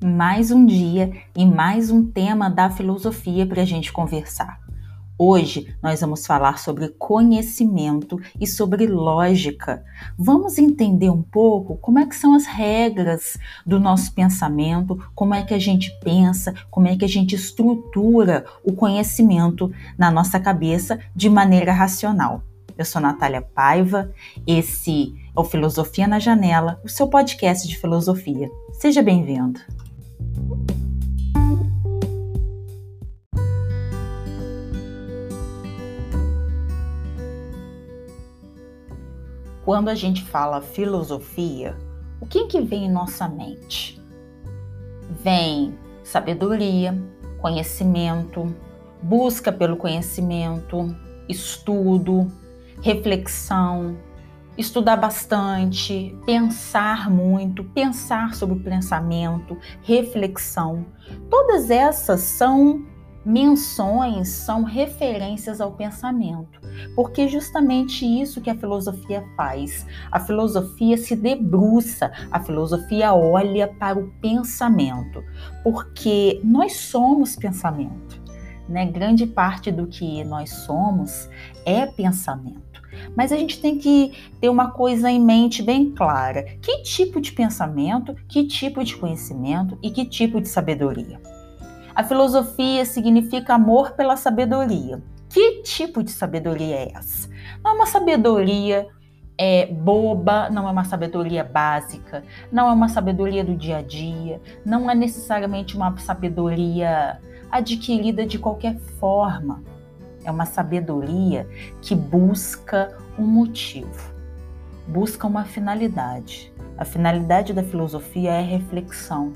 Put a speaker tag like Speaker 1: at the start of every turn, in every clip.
Speaker 1: mais um dia e mais um tema da filosofia para a gente conversar. Hoje nós vamos falar sobre conhecimento e sobre lógica. Vamos entender um pouco como é que são as regras do nosso pensamento, como é que a gente pensa, como é que a gente estrutura o conhecimento na nossa cabeça de maneira racional. Eu sou Natália Paiva, esse é o Filosofia na Janela, o seu podcast de filosofia. Seja bem-vindo. Quando a gente fala filosofia, o que, que vem em nossa mente? Vem sabedoria, conhecimento, busca pelo conhecimento, estudo, reflexão, estudar bastante, pensar muito, pensar sobre o pensamento, reflexão. Todas essas são menções, são referências ao pensamento, porque é justamente isso que a filosofia faz. A filosofia se debruça, a filosofia olha para o pensamento, porque nós somos pensamento. Né? Grande parte do que nós somos é pensamento. Mas a gente tem que ter uma coisa em mente bem clara: que tipo de pensamento, que tipo de conhecimento e que tipo de sabedoria. A filosofia significa amor pela sabedoria. Que tipo de sabedoria é essa? Não é uma sabedoria é, boba, não é uma sabedoria básica, não é uma sabedoria do dia a dia, não é necessariamente uma sabedoria adquirida de qualquer forma. É uma sabedoria que busca um motivo, busca uma finalidade. A finalidade da filosofia é reflexão.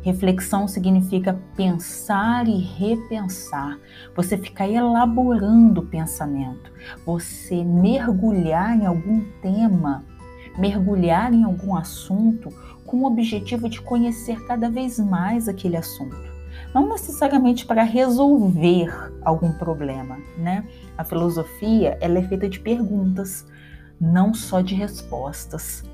Speaker 1: Reflexão significa pensar e repensar. Você ficar elaborando o pensamento, você mergulhar em algum tema, mergulhar em algum assunto com o objetivo de conhecer cada vez mais aquele assunto não necessariamente para resolver algum problema, né? A filosofia ela é feita de perguntas, não só de respostas.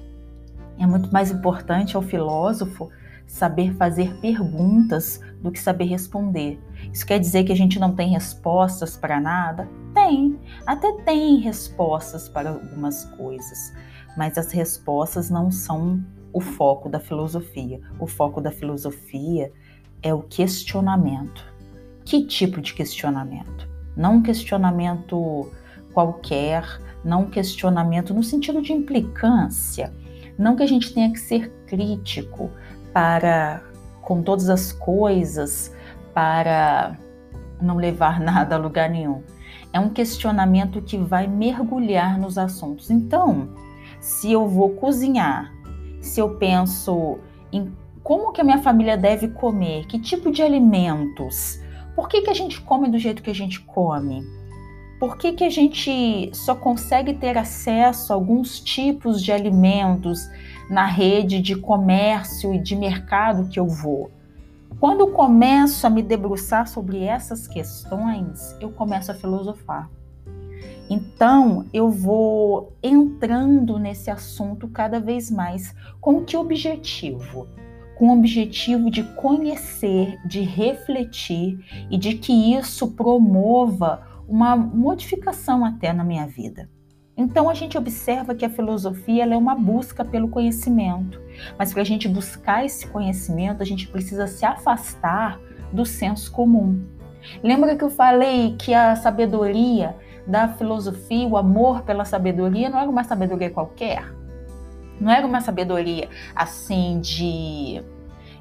Speaker 1: É muito mais importante ao filósofo saber fazer perguntas do que saber responder. Isso quer dizer que a gente não tem respostas para nada? Tem, até tem respostas para algumas coisas, mas as respostas não são o foco da filosofia. O foco da filosofia é o questionamento. Que tipo de questionamento? Não um questionamento qualquer, não um questionamento no sentido de implicância. Não que a gente tenha que ser crítico para com todas as coisas, para não levar nada a lugar nenhum. É um questionamento que vai mergulhar nos assuntos. Então, se eu vou cozinhar, se eu penso em como que a minha família deve comer, que tipo de alimentos, por que, que a gente come do jeito que a gente come, por que, que a gente só consegue ter acesso a alguns tipos de alimentos na rede de comércio e de mercado que eu vou. Quando eu começo a me debruçar sobre essas questões, eu começo a filosofar. Então, eu vou entrando nesse assunto cada vez mais. Com que objetivo? Com o objetivo de conhecer, de refletir e de que isso promova uma modificação até na minha vida. Então a gente observa que a filosofia é uma busca pelo conhecimento, mas para a gente buscar esse conhecimento, a gente precisa se afastar do senso comum. Lembra que eu falei que a sabedoria da filosofia, o amor pela sabedoria, não era uma sabedoria qualquer? Não era uma sabedoria assim de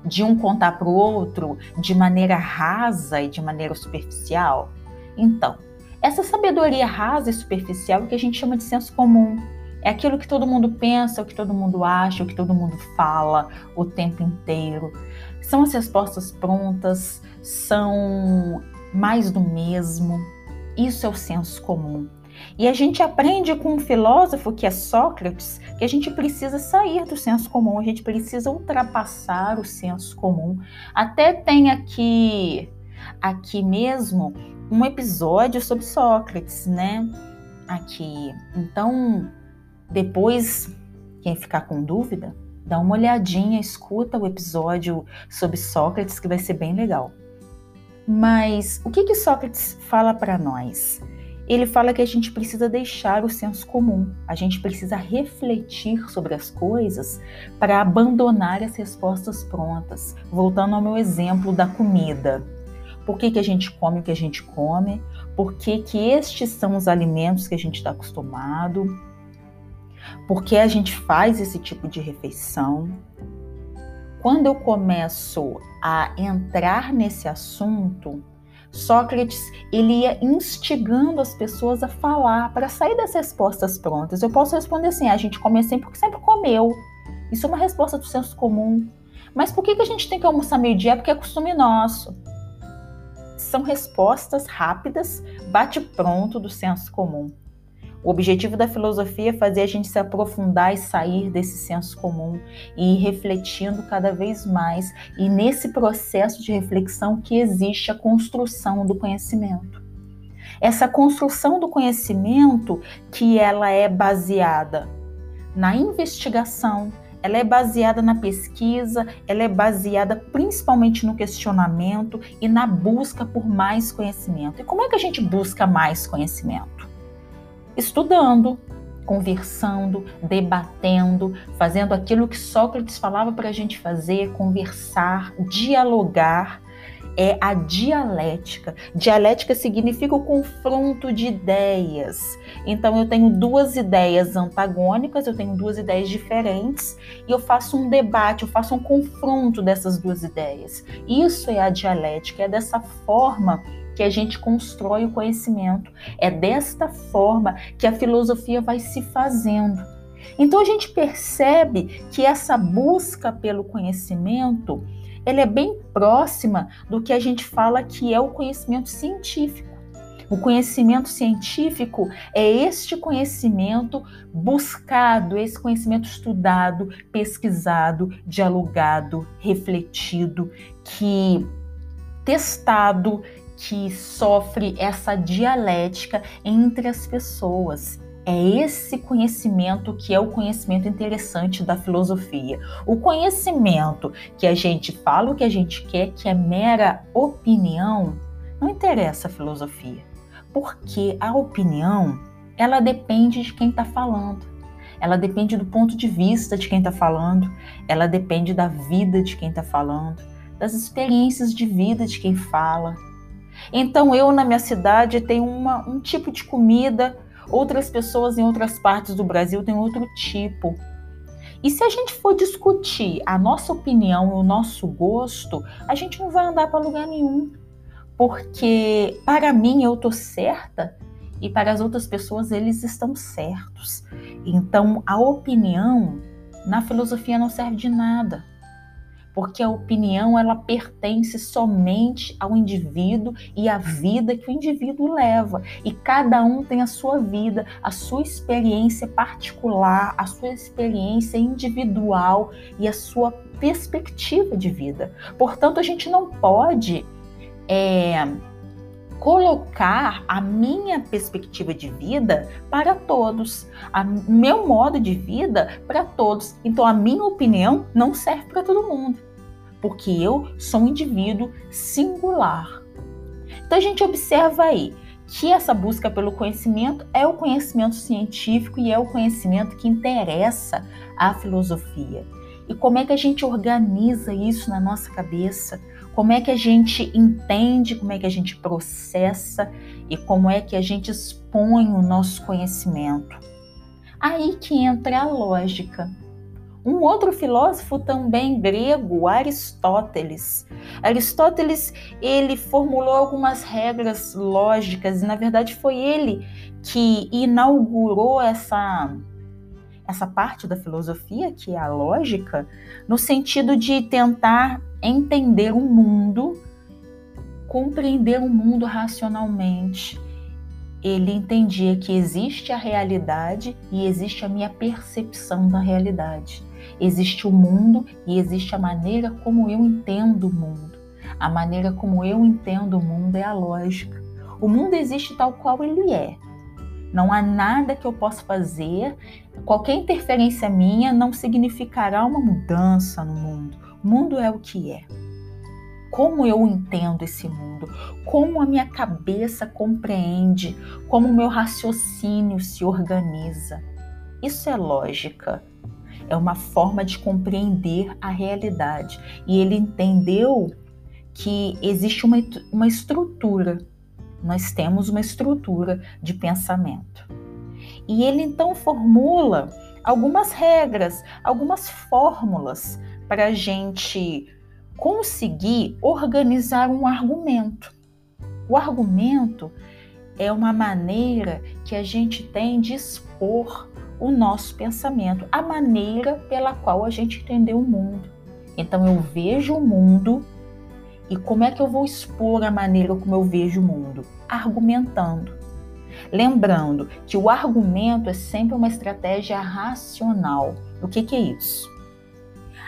Speaker 1: de um contar para o outro de maneira rasa e de maneira superficial? Então, essa sabedoria rasa e superficial é o que a gente chama de senso comum. É aquilo que todo mundo pensa, o que todo mundo acha, o que todo mundo fala o tempo inteiro. São as respostas prontas, são mais do mesmo. Isso é o senso comum. E a gente aprende com um filósofo que é Sócrates que a gente precisa sair do senso comum, a gente precisa ultrapassar o senso comum. Até tem aqui aqui mesmo um episódio sobre Sócrates, né? Aqui. Então, depois quem ficar com dúvida, Dá uma olhadinha, escuta o episódio sobre Sócrates, que vai ser bem legal. Mas o que, que Sócrates fala para nós? Ele fala que a gente precisa deixar o senso comum, a gente precisa refletir sobre as coisas para abandonar as respostas prontas. Voltando ao meu exemplo da comida. Por que, que a gente come o que a gente come? Por que, que estes são os alimentos que a gente está acostumado? Por que a gente faz esse tipo de refeição? Quando eu começo a entrar nesse assunto, Sócrates ele ia instigando as pessoas a falar para sair das respostas prontas. Eu posso responder assim: a gente come assim porque sempre comeu. Isso é uma resposta do senso comum. Mas por que, que a gente tem que almoçar meio-dia? Porque é costume nosso. São respostas rápidas, bate-pronto do senso comum. O objetivo da filosofia é fazer a gente se aprofundar e sair desse senso comum e ir refletindo cada vez mais. E nesse processo de reflexão que existe a construção do conhecimento. Essa construção do conhecimento que ela é baseada na investigação, ela é baseada na pesquisa, ela é baseada principalmente no questionamento e na busca por mais conhecimento. E como é que a gente busca mais conhecimento? Estudando, conversando, debatendo, fazendo aquilo que Sócrates falava para a gente fazer, conversar, dialogar. É a dialética. Dialética significa o confronto de ideias. Então, eu tenho duas ideias antagônicas, eu tenho duas ideias diferentes, e eu faço um debate, eu faço um confronto dessas duas ideias. Isso é a dialética, é dessa forma que a gente constrói o conhecimento. É desta forma que a filosofia vai se fazendo. Então a gente percebe que essa busca pelo conhecimento, ela é bem próxima do que a gente fala que é o conhecimento científico. O conhecimento científico é este conhecimento buscado, esse conhecimento estudado, pesquisado, dialogado, refletido, que testado, que sofre essa dialética entre as pessoas. É esse conhecimento que é o conhecimento interessante da filosofia. O conhecimento que a gente fala o que a gente quer, que é mera opinião, não interessa a filosofia. Porque a opinião, ela depende de quem está falando. Ela depende do ponto de vista de quem está falando, ela depende da vida de quem está falando, das experiências de vida de quem fala, então eu na minha cidade tenho uma, um tipo de comida, outras pessoas em outras partes do Brasil têm outro tipo. E se a gente for discutir a nossa opinião e o nosso gosto, a gente não vai andar para lugar nenhum. Porque para mim eu tô certa e para as outras pessoas eles estão certos. Então a opinião na filosofia não serve de nada porque a opinião ela pertence somente ao indivíduo e à vida que o indivíduo leva. E cada um tem a sua vida, a sua experiência particular, a sua experiência individual e a sua perspectiva de vida. Portanto, a gente não pode é, colocar a minha perspectiva de vida para todos, o meu modo de vida para todos. Então a minha opinião não serve para todo mundo, porque eu sou um indivíduo singular. Então a gente observa aí que essa busca pelo conhecimento é o conhecimento científico e é o conhecimento que interessa à filosofia. E como é que a gente organiza isso na nossa cabeça? como é que a gente entende, como é que a gente processa e como é que a gente expõe o nosso conhecimento. Aí que entra a lógica. Um outro filósofo também grego, Aristóteles. Aristóteles, ele formulou algumas regras lógicas e na verdade foi ele que inaugurou essa essa parte da filosofia, que é a lógica, no sentido de tentar entender o mundo, compreender o mundo racionalmente. Ele entendia que existe a realidade e existe a minha percepção da realidade. Existe o mundo e existe a maneira como eu entendo o mundo. A maneira como eu entendo o mundo é a lógica. O mundo existe tal qual ele é, Não há nada que eu possa fazer, qualquer interferência minha não significará uma mudança no mundo. O mundo é o que é. Como eu entendo esse mundo, como a minha cabeça compreende, como o meu raciocínio se organiza. Isso é lógica, é uma forma de compreender a realidade. E ele entendeu que existe uma, uma estrutura, nós temos uma estrutura de pensamento. E ele então formula algumas regras, algumas fórmulas para a gente conseguir organizar um argumento. O argumento é uma maneira que a gente tem de expor o nosso pensamento, a maneira pela qual a gente entendeu o mundo. Então eu vejo o mundo e como é que eu vou expor a maneira como eu vejo o mundo? Argumentando. Lembrando que o argumento é sempre uma estratégia racional. O que, que é isso?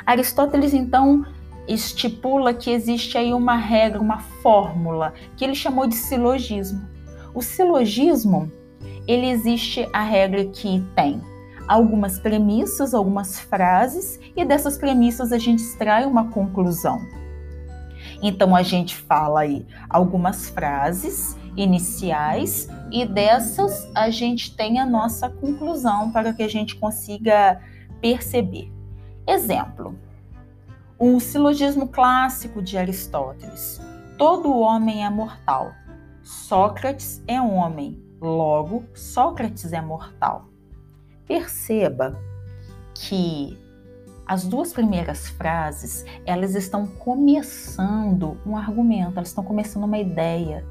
Speaker 1: Aristóteles, então, estipula que existe aí uma regra, uma fórmula, que ele chamou de silogismo. O silogismo ele existe a regra que tem algumas premissas, algumas frases, e dessas premissas a gente extrai uma conclusão. Então a gente fala aí algumas frases iniciais e dessas a gente tem a nossa conclusão para que a gente consiga perceber. Exemplo: o silogismo clássico de Aristóteles. Todo homem é mortal. Sócrates é homem, Logo, Sócrates é mortal. Perceba que as duas primeiras frases, elas estão começando um argumento, elas estão começando uma ideia.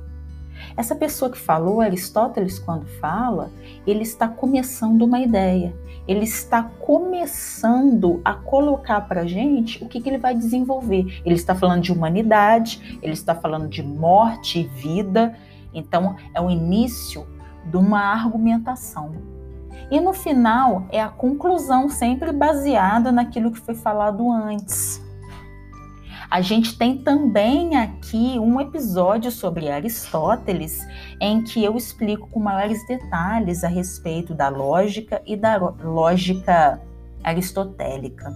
Speaker 1: Essa pessoa que falou, Aristóteles, quando fala, ele está começando uma ideia. Ele está começando a colocar para gente o que, que ele vai desenvolver. Ele está falando de humanidade, ele está falando de morte e vida. Então, é o início de uma argumentação. E no final é a conclusão, sempre baseada naquilo que foi falado antes. A gente tem também aqui um episódio sobre Aristóteles, em que eu explico com maiores detalhes a respeito da lógica e da lógica aristotélica.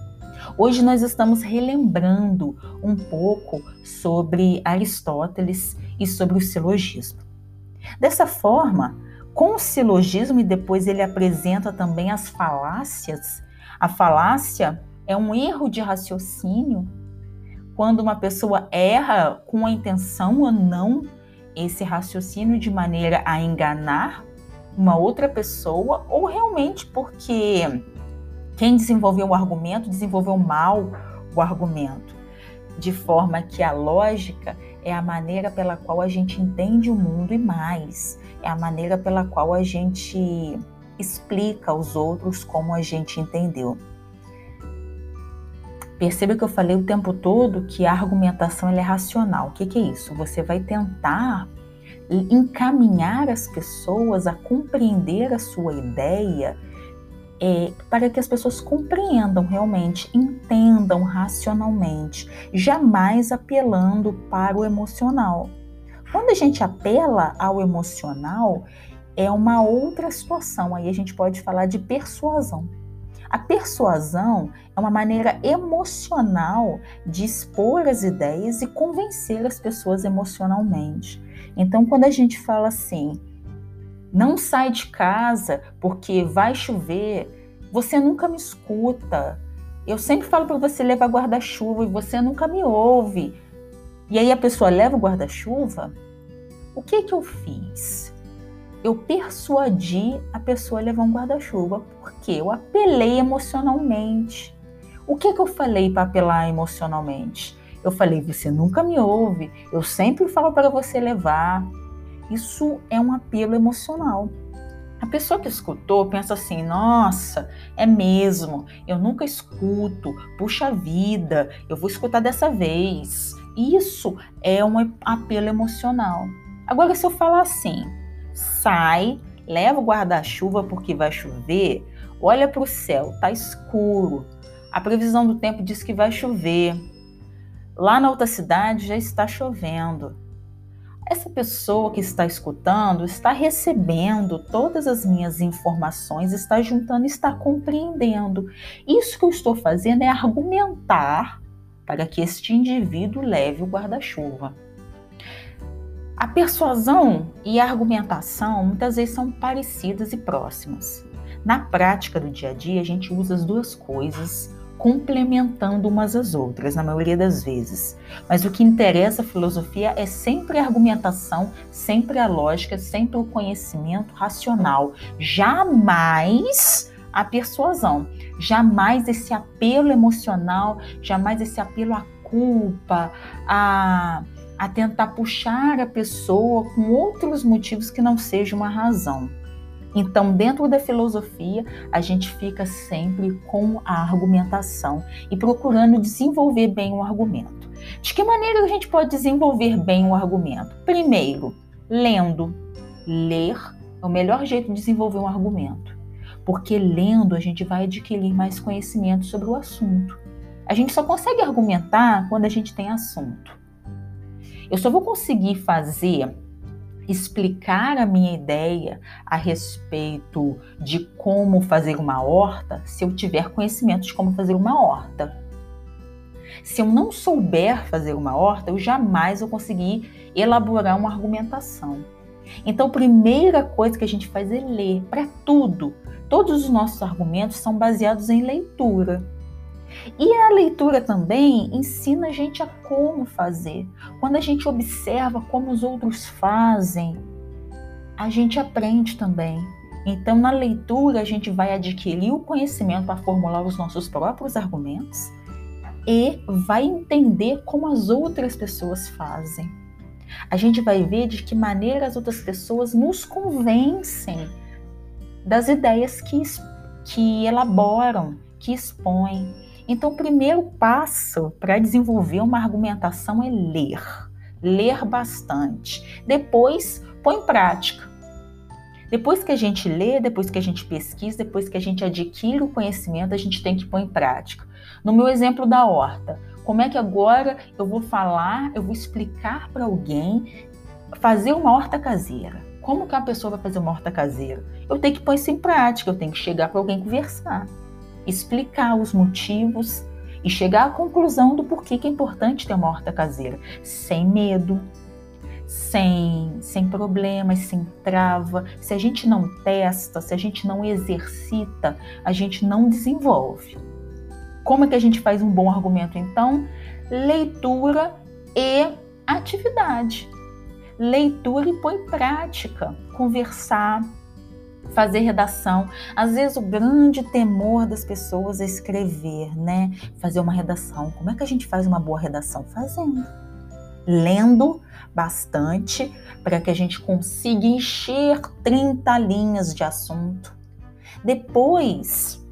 Speaker 1: Hoje nós estamos relembrando um pouco sobre Aristóteles e sobre o silogismo. Dessa forma, com o silogismo e depois ele apresenta também as falácias. A falácia é um erro de raciocínio. Quando uma pessoa erra com a intenção ou não esse raciocínio de maneira a enganar uma outra pessoa ou realmente porque quem desenvolveu o argumento desenvolveu mal o argumento, de forma que a lógica é a maneira pela qual a gente entende o mundo e mais é a maneira pela qual a gente explica aos outros como a gente entendeu. Perceba que eu falei o tempo todo que a argumentação é racional. O que, que é isso? Você vai tentar encaminhar as pessoas a compreender a sua ideia é, para que as pessoas compreendam realmente, entendam racionalmente, jamais apelando para o emocional. Quando a gente apela ao emocional, é uma outra situação. Aí a gente pode falar de persuasão. A persuasão é uma maneira emocional de expor as ideias e convencer as pessoas emocionalmente. Então, quando a gente fala assim, não sai de casa porque vai chover, você nunca me escuta. Eu sempre falo para você levar guarda-chuva e você nunca me ouve. E aí a pessoa leva o guarda-chuva. O que que eu fiz? Eu persuadi a pessoa a levar um guarda-chuva porque eu apelei emocionalmente. O que que eu falei para apelar emocionalmente? Eu falei: você nunca me ouve, eu sempre falo para você levar. Isso é um apelo emocional. A pessoa que escutou pensa assim: nossa, é mesmo, eu nunca escuto, puxa vida, eu vou escutar dessa vez. Isso é um apelo emocional. Agora, se eu falar assim, sai, leva o guarda-chuva porque vai chover, olha para o céu, tá escuro, a previsão do tempo diz que vai chover. Lá na outra cidade já está chovendo. essa pessoa que está escutando está recebendo todas as minhas informações, está juntando, está compreendendo. Isso que eu estou fazendo é argumentar para que este indivíduo leve o guarda-chuva. A persuasão e a argumentação muitas vezes são parecidas e próximas. Na prática do dia a dia, a gente usa as duas coisas complementando umas às outras, na maioria das vezes. Mas o que interessa a filosofia é sempre a argumentação, sempre a lógica, sempre o conhecimento racional, jamais a persuasão, jamais esse apelo emocional, jamais esse apelo à culpa, a, a tentar puxar a pessoa com outros motivos que não sejam uma razão. Então, dentro da filosofia, a gente fica sempre com a argumentação e procurando desenvolver bem o argumento. De que maneira a gente pode desenvolver bem o argumento? Primeiro, lendo. Ler é o melhor jeito de desenvolver um argumento, porque lendo a gente vai adquirir mais conhecimento sobre o assunto. A gente só consegue argumentar quando a gente tem assunto. Eu só vou conseguir fazer explicar a minha ideia a respeito de como fazer uma horta se eu tiver conhecimento de como fazer uma horta. Se eu não souber fazer uma horta, eu jamais vou conseguir elaborar uma argumentação. Então, a primeira coisa que a gente faz é ler para tudo. Todos os nossos argumentos são baseados em leitura. E a leitura também ensina a gente a como fazer. Quando a gente observa como os outros fazem, a gente aprende também. Então, na leitura, a gente vai adquirir o conhecimento para formular os nossos próprios argumentos e vai entender como as outras pessoas fazem. A gente vai ver de que maneira as outras pessoas nos convencem das ideias que, que elaboram, que expõem. Então, o primeiro passo para desenvolver uma argumentação é ler. Ler bastante. Depois, põe em prática. Depois que a gente lê, depois que a gente pesquisa, depois que a gente adquire o conhecimento, a gente tem que pôr em prática. No meu exemplo da horta, como é que agora eu vou falar, eu vou explicar para alguém fazer uma horta caseira? Como que a pessoa vai fazer uma horta caseira? Eu tenho que pôr isso em prática, eu tenho que chegar para alguém conversar explicar os motivos e chegar à conclusão do porquê que é importante ter uma horta caseira, sem medo, sem, sem problemas, sem trava. Se a gente não testa, se a gente não exercita, a gente não desenvolve. Como é que a gente faz um bom argumento então? Leitura e atividade. Leitura e põe prática, conversar, fazer redação. Às vezes o grande temor das pessoas é escrever, né? Fazer uma redação. Como é que a gente faz uma boa redação? Fazendo. Lendo bastante para que a gente consiga encher 30 linhas de assunto. Depois,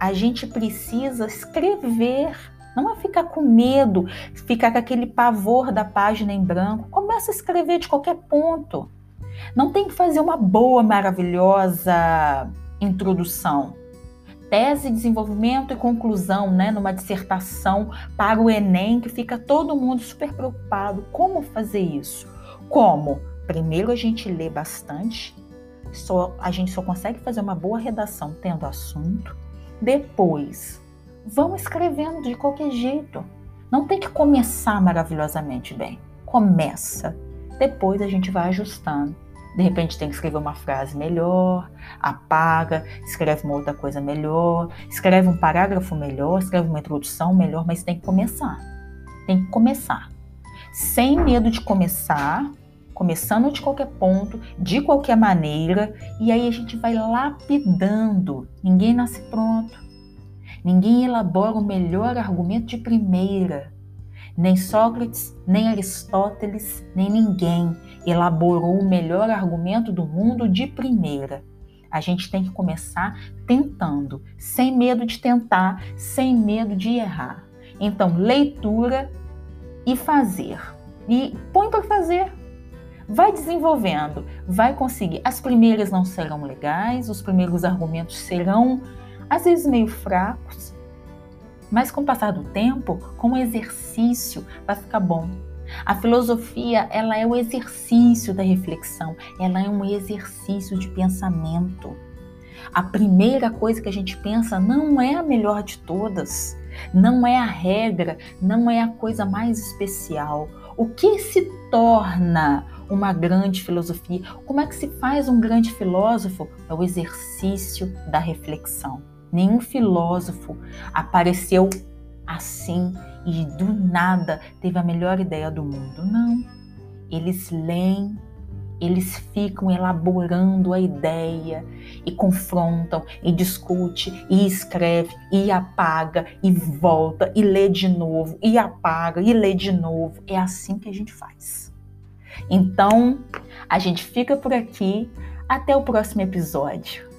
Speaker 1: a gente precisa escrever, não é ficar com medo, ficar com aquele pavor da página em branco. Começa a escrever de qualquer ponto. Não tem que fazer uma boa, maravilhosa introdução. Tese, desenvolvimento e conclusão, né, numa dissertação para o Enem, que fica todo mundo super preocupado. Como fazer isso? Como? Primeiro a gente lê bastante, só, a gente só consegue fazer uma boa redação tendo assunto. Depois, vão escrevendo de qualquer jeito. Não tem que começar maravilhosamente bem. Começa. Depois a gente vai ajustando. De repente tem que escrever uma frase melhor, apaga, escreve uma outra coisa melhor, escreve um parágrafo melhor, escreve uma introdução melhor, mas tem que começar. Tem que começar. Sem medo de começar, começando de qualquer ponto, de qualquer maneira, e aí a gente vai lapidando. Ninguém nasce pronto. Ninguém elabora o melhor argumento de primeira. Nem Sócrates, nem Aristóteles, nem ninguém elaborou o melhor argumento do mundo de primeira. A gente tem que começar tentando, sem medo de tentar, sem medo de errar. Então, leitura e fazer. E põe para fazer. Vai desenvolvendo, vai conseguir. As primeiras não serão legais, os primeiros argumentos serão às vezes meio fracos, mas com o passar do tempo, com o exercício, vai ficar bom. A filosofia, ela é o exercício da reflexão, ela é um exercício de pensamento. A primeira coisa que a gente pensa não é a melhor de todas, não é a regra, não é a coisa mais especial. O que se torna uma grande filosofia? Como é que se faz um grande filósofo? É o exercício da reflexão. Nenhum filósofo apareceu assim e do nada teve a melhor ideia do mundo. Não. Eles leem, eles ficam elaborando a ideia e confrontam e discute e escreve e apaga e volta e lê de novo e apaga e lê de novo. É assim que a gente faz. Então, a gente fica por aqui. Até o próximo episódio.